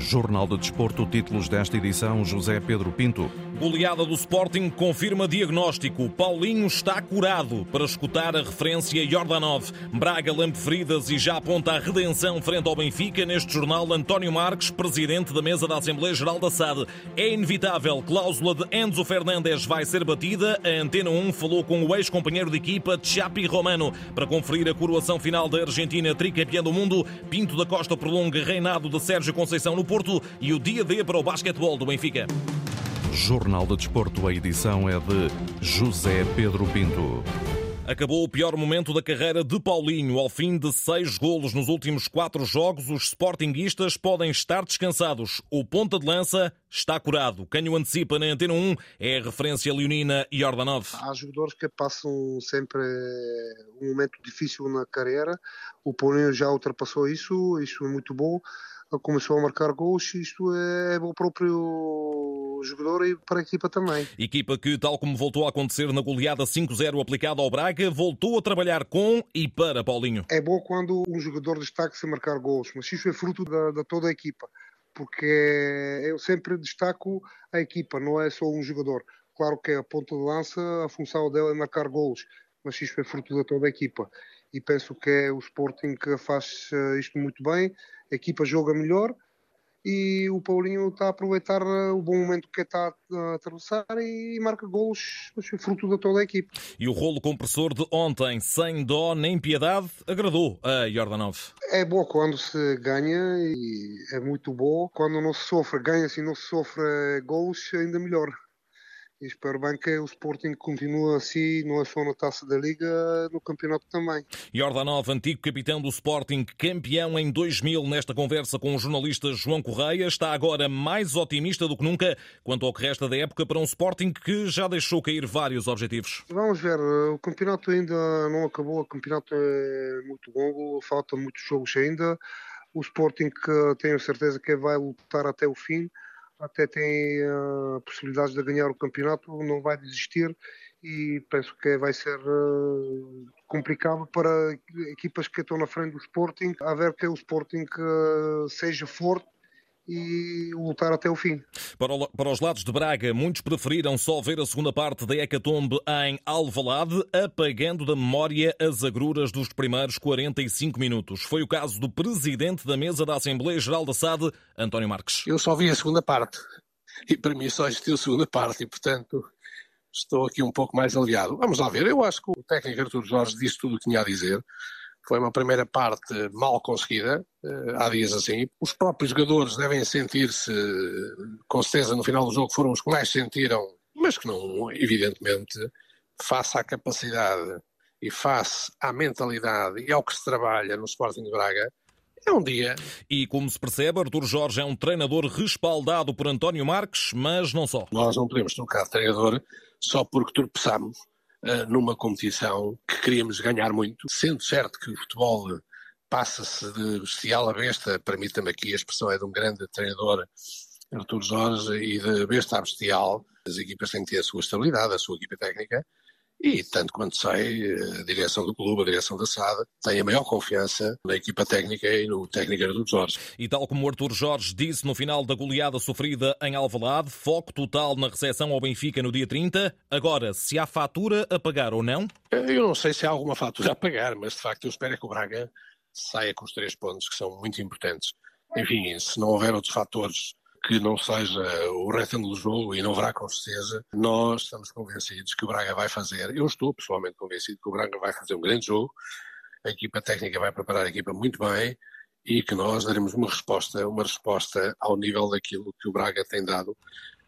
Jornal de Desporto, títulos desta edição, José Pedro Pinto. Goleada do Sporting confirma diagnóstico. Paulinho está curado. Para escutar a referência Jordanov. Braga lampe feridas e já aponta a redenção frente ao Benfica. Neste jornal, António Marques, presidente da mesa da Assembleia Geral da SAD. É inevitável. Cláusula de Enzo Fernandes vai ser batida. A Antena 1 falou com o ex-companheiro de equipa, Chapi Romano, para conferir a coroação final da Argentina tricampeã do mundo. Pinto da Costa prolonga reinado de Sérgio Conceição no Porto e o dia D para o basquetebol do Benfica. Jornal de Desporto, a edição é de José Pedro Pinto. Acabou o pior momento da carreira de Paulinho. Ao fim de seis golos nos últimos quatro jogos, os sportinguistas podem estar descansados. O ponta de lança está curado. Quem o antecipa na Antena 1 é a referência leonina Jordanov. Há jogadores que passam sempre um momento difícil na carreira. O Paulinho já ultrapassou isso, isso é muito bom começou a marcar gols e isto é bom para o próprio jogador e para a equipa também. Equipa que, tal como voltou a acontecer na goleada 5-0 aplicada ao Braga, voltou a trabalhar com e para Paulinho. É bom quando um jogador destaca-se a marcar gols, mas isso é fruto da, da toda a equipa, porque eu sempre destaco a equipa, não é só um jogador. Claro que é a ponta de lança, a função dela é marcar gols, mas isto é fruto da toda a equipa. E penso que é o Sporting que faz eh, isto muito bem a equipa joga melhor e o Paulinho está a aproveitar eh, o bom momento que está a atravessar e marca golos, fruto da toda a equipe. E o rolo compressor de ontem, sem dó nem piedade, agradou a Jordanov. É bom quando se ganha e é muito bom. Quando não se sofre, ganha-se e não se sofre golos, ainda melhor. E espero bem que o Sporting continue assim, não é só na taça da Liga, no campeonato também. Jordanov, antigo capitão do Sporting, campeão em 2000, nesta conversa com o jornalista João Correia, está agora mais otimista do que nunca quanto ao que resta da época para um Sporting que já deixou cair vários objetivos. Vamos ver, o campeonato ainda não acabou, o campeonato é muito longo, falta muitos jogos ainda. O Sporting tenho certeza que vai lutar até o fim até tem a uh, possibilidade de ganhar o campeonato, não vai desistir e penso que vai ser uh, complicado para equipas que estão na frente do Sporting, a ver que o Sporting uh, seja forte e lutar até o fim. Para, o, para, os lados de Braga, muitos preferiram só ver a segunda parte da Hecatombe em Alvalade, apagando da memória as agruras dos primeiros 45 minutos. Foi o caso do presidente da mesa da Assembleia Geral da SAD, António Marques. Eu só vi a segunda parte e para mim só existiu a segunda parte e, portanto, estou aqui um pouco mais aliado. Vamos lá ver. Eu acho que o técnico Artur Jorge disse tudo o que tinha a dizer. Foi uma primeira parte mal conseguida, eh, há dias assim. Os próprios jogadores devem sentir-se, com certeza no final do jogo foram os que mais sentiram, mas que não, evidentemente, face à capacidade e face à mentalidade e ao que se trabalha no Sporting de Braga, é um dia. E como se percebe, Artur Jorge é um treinador respaldado por António Marques, mas não só. Nós não podemos trocar de treinador só porque tropeçamos numa competição que queríamos ganhar muito, sendo certo que o futebol passa-se de bestial a besta, permita-me aqui a expressão é de um grande treinador, Artur Jorge, e de besta a bestial, as equipas têm que ter a sua estabilidade, a sua equipa técnica, e, tanto quanto sei, a direção do clube, a direção da SAD, tem a maior confiança na equipa técnica e no técnico Artur Jorge. E tal como o Artur Jorge disse no final da goleada sofrida em Alvalade, foco total na recepção ao Benfica no dia 30. Agora, se há fatura a pagar ou não? Eu não sei se há alguma fatura a pagar, mas de facto eu espero que o Braga saia com os três pontos que são muito importantes. Enfim, se não houver outros fatores que não seja o retângulo jogo e não haverá com certeza, nós estamos convencidos que o Braga vai fazer, eu estou pessoalmente convencido que o Braga vai fazer um grande jogo, a equipa técnica vai preparar a equipa muito bem e que nós daremos uma resposta, uma resposta ao nível daquilo que o Braga tem dado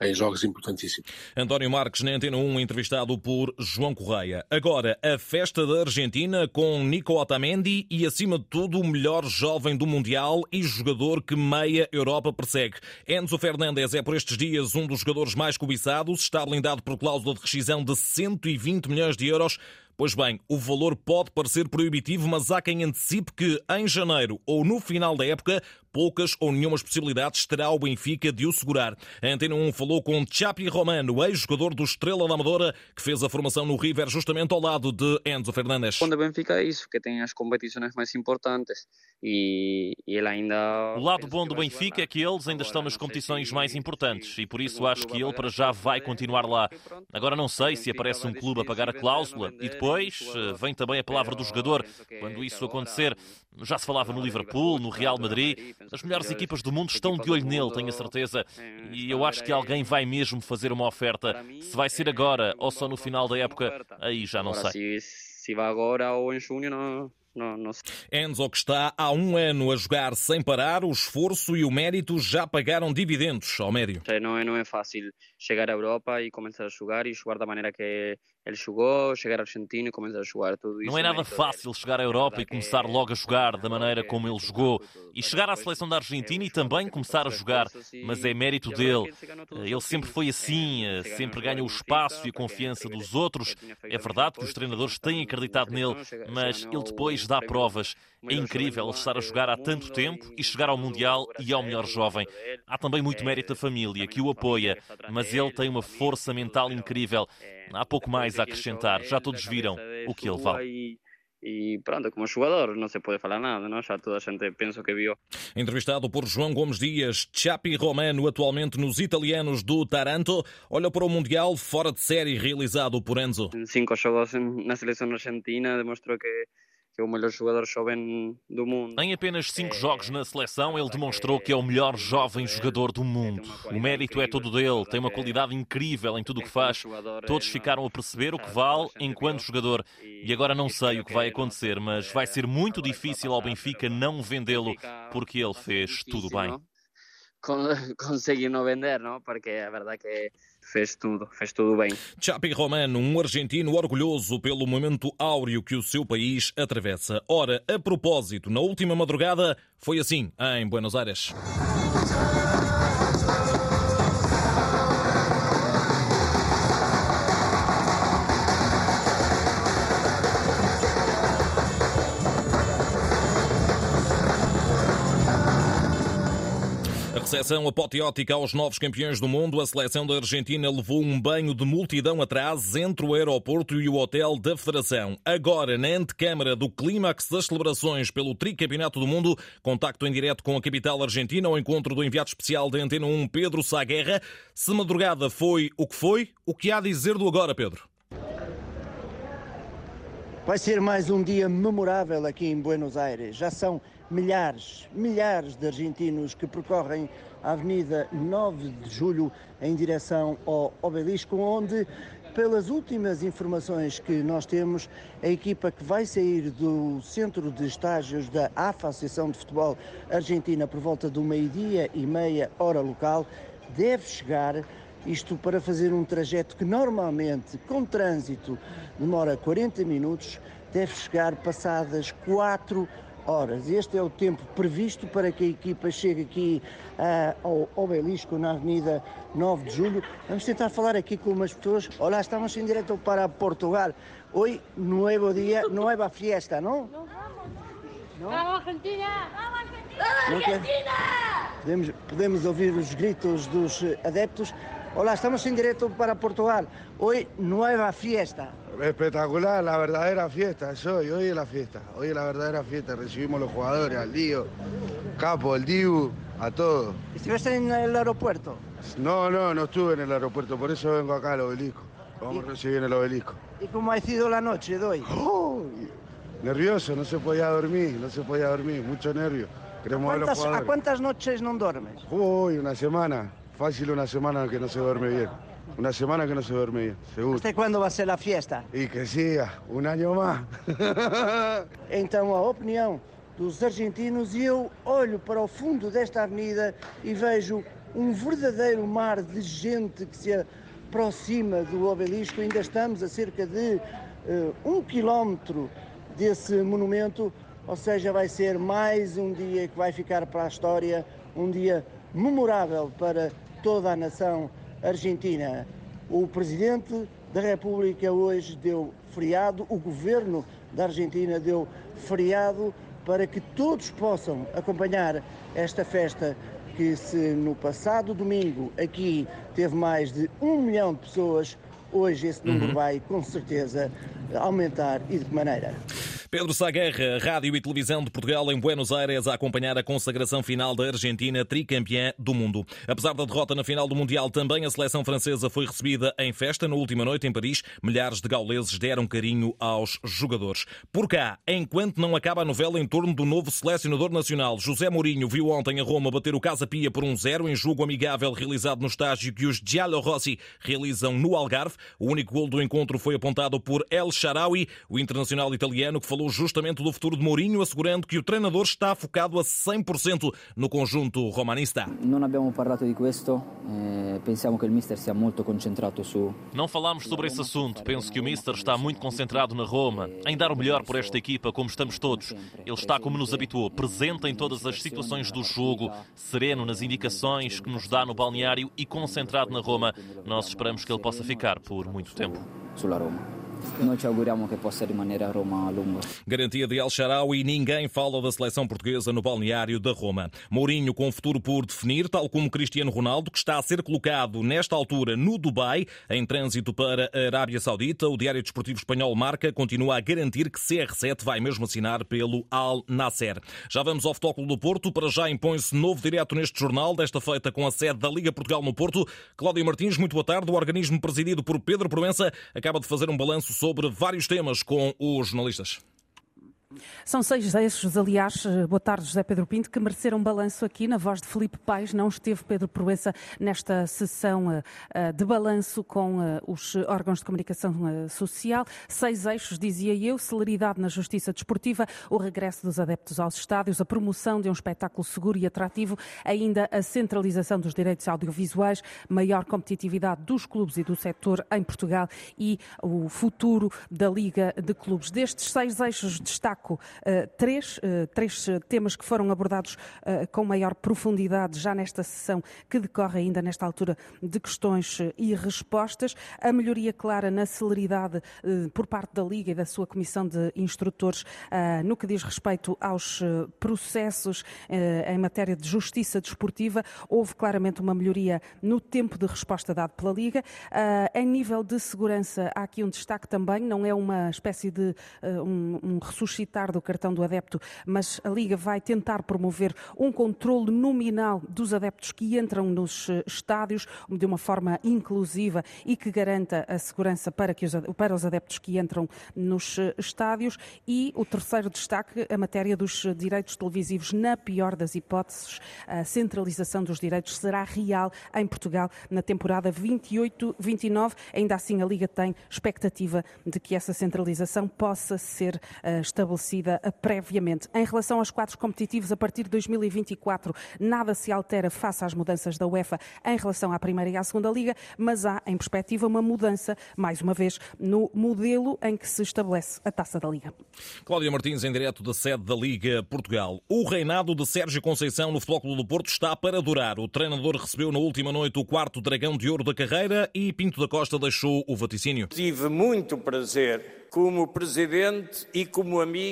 em jogos importantíssimos. António Marques, na Antena 1, entrevistado por João Correia. Agora, a festa da Argentina com Nico Otamendi e, acima de tudo, o melhor jovem do Mundial e jogador que meia Europa persegue. Enzo Fernandes é, por estes dias, um dos jogadores mais cobiçados. Está blindado por cláusula de rescisão de 120 milhões de euros Pois bem, o valor pode parecer proibitivo, mas há quem antecipe que em janeiro ou no final da época poucas ou nenhumas possibilidades terá o Benfica de o segurar. A Antena 1 falou com Chapi Romano, ex-jogador do Estrela da Amadora, que fez a formação no River justamente ao lado de Enzo Fernandes. Quando o Benfica é isso, que tem as competições mais importantes e, e ele ainda... O lado bom do Benfica é que eles ainda estão nas competições mais importantes e por isso acho que ele para já vai continuar lá. Agora não sei se aparece um clube a pagar a cláusula e depois eh, vem também a palavra do jogador. Quando isso acontecer, já se falava no Liverpool, no Real Madrid, as melhores equipas do mundo estão de olho nele, tenho a certeza. E eu acho que alguém vai mesmo fazer uma oferta. Se vai ser agora ou só no final da época, aí já não sei. Se vai agora ou em junho, não, não, não Enzo, que está há um ano a jogar sem parar, o esforço e o mérito já pagaram dividendos ao médio. Não é, não é fácil chegar à Europa e começar a jogar e jogar da maneira que ele jogou, chegar à Argentina e começar a jogar tudo isso. Não é nada fácil chegar à Europa e começar logo a jogar da maneira como ele jogou e chegar à seleção da Argentina e também começar a jogar, mas é mérito dele. Ele sempre foi assim, sempre ganha o espaço e a confiança dos outros. É verdade que os treinadores têm acreditado nele, mas ele depois dá provas. É incrível ele estar a jogar há tanto tempo e chegar ao Mundial e ao melhor jovem. Há também muito mérito da família que o apoia, mas ele tem uma força mental incrível. Há pouco mais a acrescentar, já todos viram o que ele vale. E pronto, como jogador não se pode falar nada, não? já toda a gente pensa que viu. Entrevistado por João Gomes Dias, Chapi Romano, atualmente nos italianos do Taranto, olha para o Mundial fora de série realizado por Enzo. Cinco jogos na seleção argentina demonstrou que que é o melhor jogador jovem do mundo. Em apenas cinco jogos na seleção, ele demonstrou que é o melhor jovem jogador do mundo. O mérito é todo dele, tem uma qualidade incrível em tudo o que faz. Todos ficaram a perceber o que vale enquanto jogador. E agora não sei o que vai acontecer, mas vai ser muito difícil ao Benfica não vendê-lo, porque ele fez tudo bem. Conseguir não vender, não? Porque é verdade que fez tudo, fez tudo bem. Chapi Romano, um argentino orgulhoso pelo momento áureo que o seu país atravessa. Ora, a propósito, na última madrugada foi assim em Buenos Aires. Recepção apoteótica aos novos campeões do mundo, a seleção da Argentina levou um banho de multidão atrás entre o aeroporto e o hotel da Federação. Agora, na antecâmara do clímax das celebrações pelo tricampeonato do mundo, contacto em direto com a capital argentina, ao encontro do enviado especial da Antena 1, Pedro Saguerra. Se madrugada foi o que foi, o que há a dizer do agora, Pedro? Vai ser mais um dia memorável aqui em Buenos Aires. Já são milhares, milhares de argentinos que percorrem a Avenida 9 de Julho em direção ao Obelisco, onde, pelas últimas informações que nós temos, a equipa que vai sair do centro de estágios da AFA, Associação de Futebol Argentina, por volta do meio-dia e meia hora local, deve chegar isto para fazer um trajeto que normalmente, com trânsito, demora 40 minutos, deve chegar passadas 4 horas. Este é o tempo previsto para que a equipa chegue aqui uh, ao Obelisco, na Avenida 9 de Julho. Vamos tentar falar aqui com umas pessoas. Olá, estamos em direto para Portugal. Hoje, novo dia, nova fiesta, não? Não? Vamos Argentina! Vamos Argentina! Argentina! Podemos, podemos ouvir os gritos dos adeptos. Hola, estamos en directo para Portugal. Hoy nueva fiesta. Espectacular, la verdadera fiesta es hoy, hoy es la fiesta, hoy es la verdadera fiesta. Recibimos a los jugadores, al Dio, Capo, al Dibu, a todos. ¿Estuviste en el aeropuerto? No, no, no estuve en el aeropuerto, por eso vengo acá al obelisco. Vamos a recibir en el obelisco. ¿Y cómo ha sido la noche de hoy? nervioso, no se podía dormir, no se podía dormir, mucho nervio. ¿A, cuántas, ¿A cuántas noches no duermes? Uy, una semana. Fácil una semana que no se duerme bien. Una semana que no se duerme bien, seguro. ¿Hasta cuándo va a ser a fiesta? E que siga, um ano mais. então, a opinião dos argentinos e eu olho para o fundo desta avenida e vejo um verdadeiro mar de gente que se aproxima do obelisco. Ainda estamos a cerca de uh, um quilómetro desse monumento, ou seja, vai ser mais um dia que vai ficar para a história, um dia memorável para toda a nação argentina. O presidente da República hoje deu feriado, o governo da Argentina deu feriado para que todos possam acompanhar esta festa que se no passado domingo aqui teve mais de um milhão de pessoas, hoje esse número uhum. vai com certeza aumentar e de que maneira? Pedro Saguerra, Rádio e Televisão de Portugal em Buenos Aires a acompanhar a consagração final da Argentina, tricampeã do mundo. Apesar da derrota na final do Mundial, também a seleção francesa foi recebida em festa na última noite em Paris. Milhares de gauleses deram carinho aos jogadores. Por cá, enquanto não acaba a novela em torno do novo selecionador nacional, José Mourinho viu ontem a Roma bater o Casa Pia por um zero em jogo amigável realizado no estágio que os Giallo Rossi realizam no Algarve. O único gol do encontro foi apontado por El Sharawi, o internacional italiano que falou falou justamente do futuro de Mourinho, assegurando que o treinador está focado a 100% no conjunto romanista. Não abbiamo parlato di questo, eh, pensiamo che il mister sia molto concentrato su Não falámos sobre esse assunto. Penso que o mister está muito concentrado na Roma, em dar o melhor por esta equipa, como estamos todos. Ele está como nos habituou, presente em todas as situações do jogo, sereno nas indicações que nos dá no balneário e concentrado na Roma. Nós esperamos que ele possa ficar por muito tempo. Sulla Roma. Possa Roma. Garantia de El Sharawi, ninguém fala da seleção portuguesa no balneário da Roma. Mourinho com futuro por definir, tal como Cristiano Ronaldo, que está a ser colocado nesta altura no Dubai, em trânsito para a Arábia Saudita. O Diário Desportivo Espanhol Marca continua a garantir que CR7 vai mesmo assinar pelo Al Nasser. Já vamos ao Futebol do Porto, para já impõe-se novo direto neste jornal, desta feita com a sede da Liga Portugal no Porto. Cláudio Martins, muito boa tarde. O organismo presidido por Pedro Proença acaba de fazer um balanço sobre vários temas com os jornalistas. São seis eixos, aliás, boa tarde José Pedro Pinto, que mereceram balanço aqui na voz de Felipe Paes. Não esteve Pedro Proença nesta sessão uh, de balanço com os órgãos de comunicação social. Seis eixos, dizia eu, celeridade na justiça desportiva, o regresso dos adeptos aos estádios, a promoção de um espetáculo seguro e atrativo, ainda a centralização dos direitos audiovisuais, maior competitividade dos clubes e do setor em Portugal e o futuro da Liga de Clubes. Destes seis eixos, destaque destaco uh, três, uh, três temas que foram abordados com maior profundidade já nesta sessão que decorre ainda nesta altura de questões e respostas. A melhoria clara na celeridade por parte da Liga e da sua Comissão de Instrutores no que diz respeito aos processos em matéria de justiça desportiva. Houve claramente uma melhoria no tempo de resposta dado pela Liga. Em nível de segurança, há aqui um destaque também, não é uma espécie de um, um ressuscitar do cartão do adepto, mas a Liga vai tentar promover um controle nominal dos adeptos que entram nos eh, estádios de uma forma inclusiva e que garanta a segurança para, que os, para os adeptos que entram nos eh, estádios. E o terceiro destaque, a matéria dos direitos televisivos. Na pior das hipóteses, a centralização dos direitos será real em Portugal na temporada 28-29. Ainda assim, a Liga tem expectativa de que essa centralização possa ser uh, estabelecida estabelecida previamente. Em relação aos quadros competitivos, a partir de 2024, nada se altera face às mudanças da UEFA em relação à Primeira e à Segunda Liga, mas há em perspectiva uma mudança, mais uma vez, no modelo em que se estabelece a taça da Liga. Cláudia Martins, em direto da sede da Liga Portugal. O reinado de Sérgio Conceição no Futebol Clube do Porto está para durar. O treinador recebeu na última noite o quarto dragão de ouro da carreira e Pinto da Costa deixou o vaticínio. Tive muito prazer como presidente e como amigo,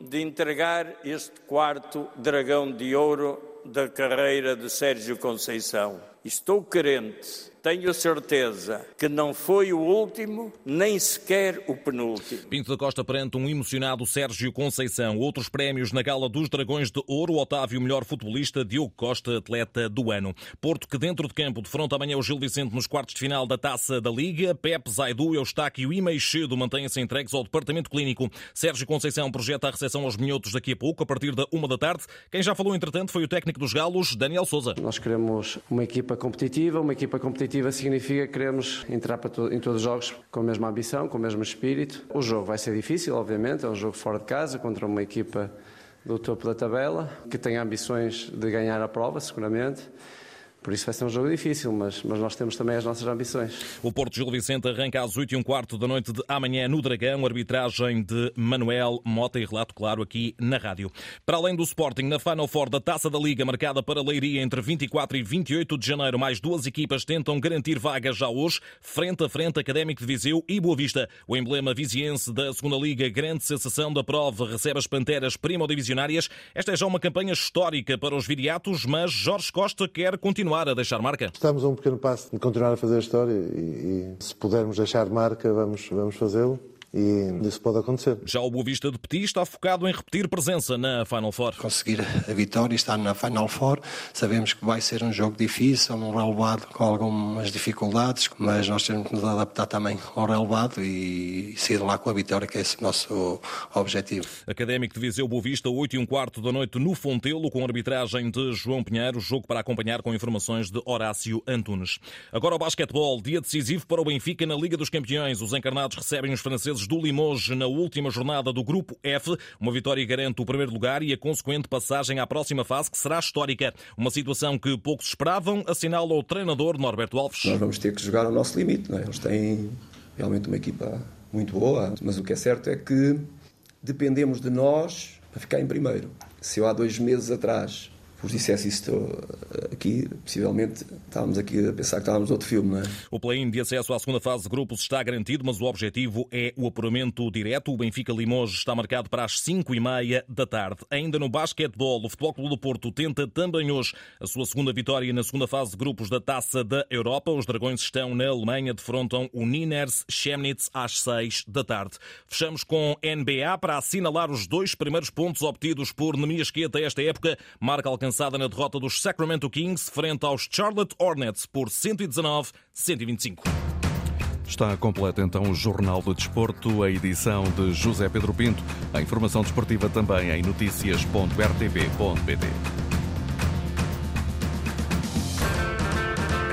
de entregar este quarto dragão de ouro da carreira de Sérgio Conceição. Estou querente tenho certeza que não foi o último, nem sequer o penúltimo. Pinto da Costa perante um emocionado Sérgio Conceição. Outros prémios na gala dos Dragões de Ouro. Otávio, melhor futebolista. Diogo Costa, atleta do ano. Porto, que dentro de campo defronta amanhã o Gil Vicente nos quartos de final da Taça da Liga. Pepe, Zaidu, Eustáquio e Meixedo mantêm-se entregues ao Departamento Clínico. Sérgio Conceição projeta a recepção aos minhotos daqui a pouco, a partir da uma da tarde. Quem já falou, entretanto, foi o técnico dos Galos, Daniel Souza. Nós queremos uma equipa competitiva, uma equipa competitiva significa que queremos entrar to em todos os jogos com a mesma ambição, com o mesmo espírito. O jogo vai ser difícil, obviamente, é um jogo fora de casa contra uma equipa do topo da tabela que tem ambições de ganhar a prova, seguramente. Por isso vai ser um jogo difícil, mas, mas nós temos também as nossas ambições. O Porto Gil Vicente arranca às 8 e um quarto da noite de amanhã no Dragão, arbitragem de Manuel Mota e relato claro aqui na rádio. Para além do Sporting, na Final Four da Taça da Liga, marcada para Leiria entre 24 e 28 de janeiro, mais duas equipas tentam garantir vagas já hoje, frente a frente Académico de Viseu e Boa Vista. O emblema viziense da Segunda Liga, grande sensação da prova, recebe as Panteras primo-divisionárias. Esta é já uma campanha histórica para os viriatos, mas Jorge Costa quer continuar continuar a deixar marca? Estamos a um pequeno passo de continuar a fazer a história e, e se pudermos deixar marca, vamos, vamos fazê-lo e isso pode acontecer. Já o Boa Vista de Petit está focado em repetir presença na Final Four. Conseguir a vitória e estar na Final Four. Sabemos que vai ser um jogo difícil, um relevado com algumas dificuldades, mas nós temos que nos adaptar também ao relevado e sair lá com a vitória, que é esse o nosso objetivo. Académico de Viseu Boa Vista, 8 e um quarto da noite no Fontelo, com arbitragem de João Pinheiro, jogo para acompanhar com informações de Horácio Antunes. Agora o basquetebol, dia decisivo para o Benfica na Liga dos Campeões. Os encarnados recebem os franceses do Limoges na última jornada do Grupo F. Uma vitória garante o primeiro lugar e a consequente passagem à próxima fase, que será histórica. Uma situação que poucos esperavam, assinala o treinador Norberto Alves. Nós vamos ter que jogar ao nosso limite. É? Eles têm realmente uma equipa muito boa, mas o que é certo é que dependemos de nós para ficar em primeiro. Se eu há dois meses atrás vos dissesse isto aqui, possivelmente estávamos aqui a pensar que estávamos outro filme, não é? O play-in de acesso à segunda fase de grupos está garantido, mas o objetivo é o apuramento direto. O Benfica Limoges está marcado para as 5 e meia da tarde. Ainda no basquetebol, o Futebol Clube do Porto tenta também hoje a sua segunda vitória na segunda fase de grupos da Taça da Europa. Os Dragões estão na Alemanha, defrontam o Niners Chemnitz às 6 da tarde. Fechamos com NBA para assinalar os dois primeiros pontos obtidos por Nemiasqueta esta época. Marca alcançada alcançada na derrota dos Sacramento Kings frente aos Charlotte Hornets por 119-125. Está completo então o Jornal do Desporto, a edição de José Pedro Pinto. A informação desportiva também em notícias.rtp.pt.